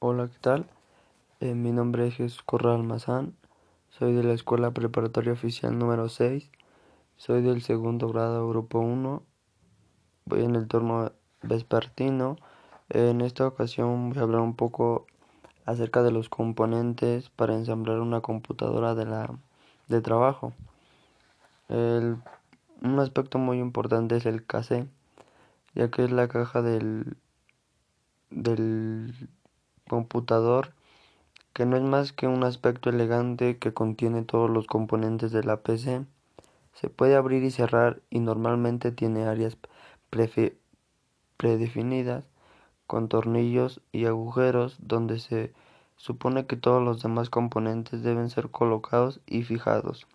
Hola, ¿qué tal? Eh, mi nombre es Jesús Corral Mazán, soy de la Escuela Preparatoria Oficial número 6, soy del segundo grado, grupo 1, voy en el turno vespertino. en esta ocasión voy a hablar un poco acerca de los componentes para ensamblar una computadora de, la, de trabajo. un aspecto muy importante es el cassette, ya que es la caja del, del computador que no es más que un aspecto elegante que contiene todos los componentes de la PC. Se puede abrir y cerrar y normalmente tiene áreas predefinidas con tornillos y agujeros donde se supone que todos los demás componentes deben ser colocados y fijados.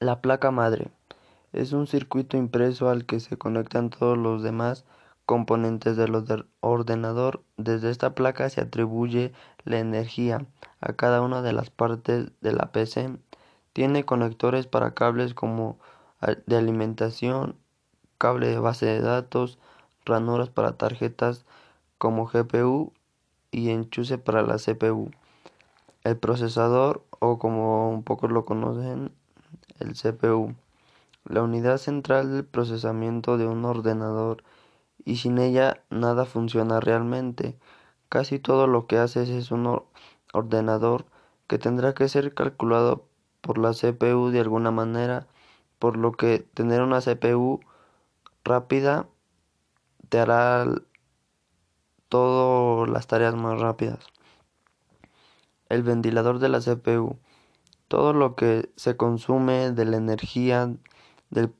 La placa madre es un circuito impreso al que se conectan todos los demás componentes del ordenador. Desde esta placa se atribuye la energía a cada una de las partes de la PC. Tiene conectores para cables como de alimentación, cable de base de datos, ranuras para tarjetas como GPU y enchuce para la CPU. El procesador o como un poco lo conocen, el CPU. La unidad central del procesamiento de un ordenador y sin ella nada funciona realmente. Casi todo lo que haces es un ordenador que tendrá que ser calculado por la CPU de alguna manera, por lo que tener una CPU rápida te hará todas las tareas más rápidas. El ventilador de la CPU. Todo lo que se consume de la energía del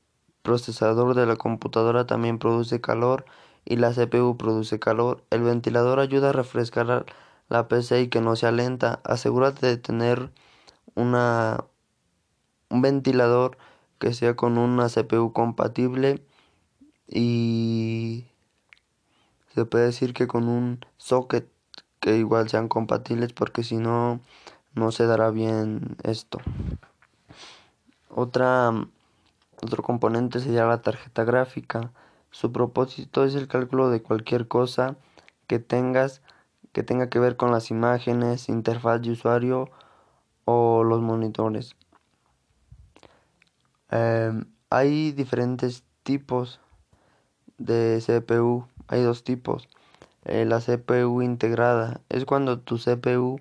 procesador de la computadora también produce calor y la CPU produce calor. El ventilador ayuda a refrescar la PC y que no sea lenta. Asegúrate de tener una, un ventilador que sea con una CPU compatible y se puede decir que con un socket que igual sean compatibles porque si no no se dará bien esto. Otra otro componente sería la tarjeta gráfica. Su propósito es el cálculo de cualquier cosa que tengas que tenga que ver con las imágenes, interfaz de usuario o los monitores. Em, hay diferentes tipos de CPU. Hay dos tipos. Eh, la CPU integrada es cuando tu CPU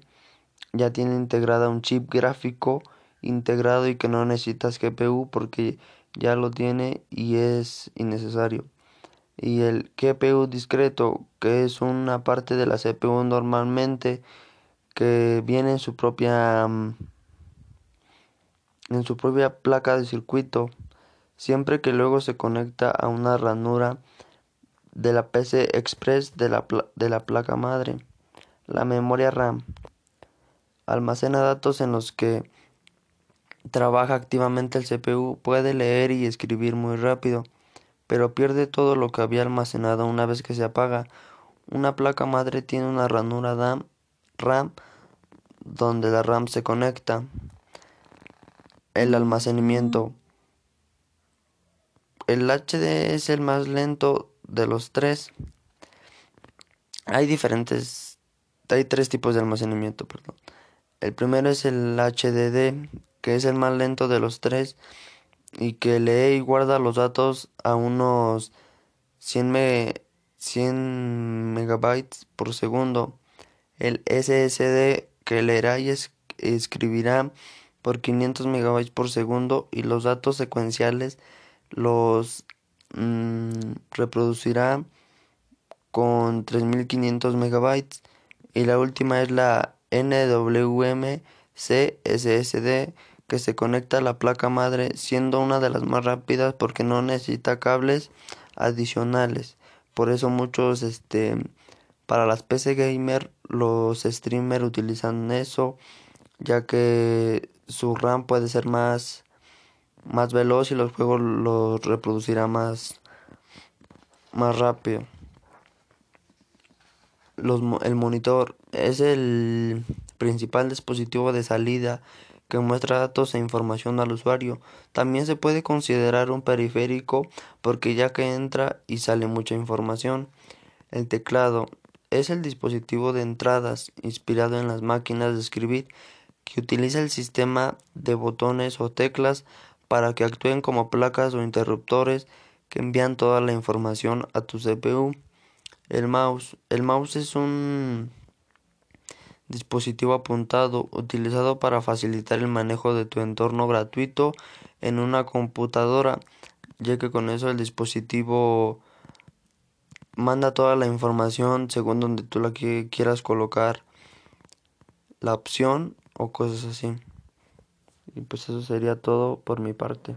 ya tiene integrada un chip gráfico integrado y que no necesitas GPU porque ya lo tiene y es innecesario. Y el GPU discreto, que es una parte de la CPU normalmente que viene en su propia mm, en su propia placa de circuito, siempre que luego se conecta a una ranura de la PC Express de la, de la placa madre. La memoria RAM almacena datos en los que trabaja activamente el CPU, puede leer y escribir muy rápido, pero pierde todo lo que había almacenado una vez que se apaga. Una placa madre tiene una ranura RAM donde la RAM se conecta. El almacenamiento. El HD es el más lento de los tres. Hay diferentes, hay tres tipos de almacenamiento, perdón. El primero es el HDD, que es el más lento de los tres y que lee y guarda los datos a unos 100, 100 megabytes por segundo. El SSD que leerá y escribirá por 500 megabytes por segundo y los datos secuenciales los mm, reproducirá con 3500 megabytes y la última es la NWMe SSD que se conecta a la placa madre siendo una de las más rápidas porque no necesita cables adicionales. Por eso muchos este para las PC gamer los streamers utilizan eso ya que su RAM puede ser más más veloz y los juegos los reproducirá más más rápido. Los, el monitor es el principal dispositivo de salida que muestra datos e información al usuario. También se puede considerar un periférico porque ya que entra y sale mucha información. El teclado es el dispositivo de entradas inspirado en las máquinas de escribir que utiliza el sistema de botones o teclas para que actúen como placas o interruptores que envían toda la información a tu CPU. El mouse. El mouse es un dispositivo apuntado utilizado para facilitar el manejo de tu entorno gratuito en una computadora, ya que con eso el dispositivo manda toda la información según donde tú la quieras colocar la opción o cosas así. Y pues eso sería todo por mi parte.